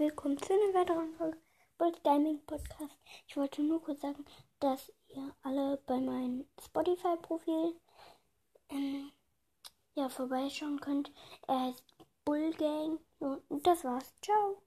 willkommen zu einer weiteren Folge Bold Gaming Podcast. Ich wollte nur kurz sagen, dass ihr alle bei meinem Spotify-Profil ähm, ja, vorbeischauen könnt. Er heißt Bull Gang. Und das war's. Ciao.